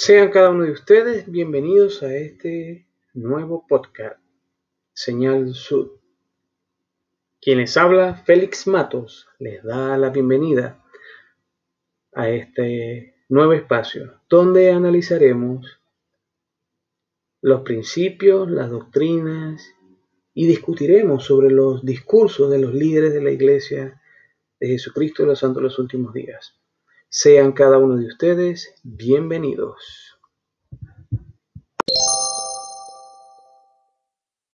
Sean cada uno de ustedes bienvenidos a este nuevo podcast, Señal Sud. Quien les habla, Félix Matos, les da la bienvenida a este nuevo espacio, donde analizaremos los principios, las doctrinas y discutiremos sobre los discursos de los líderes de la Iglesia de Jesucristo de los Santos de los Últimos Días. Sean cada uno de ustedes bienvenidos.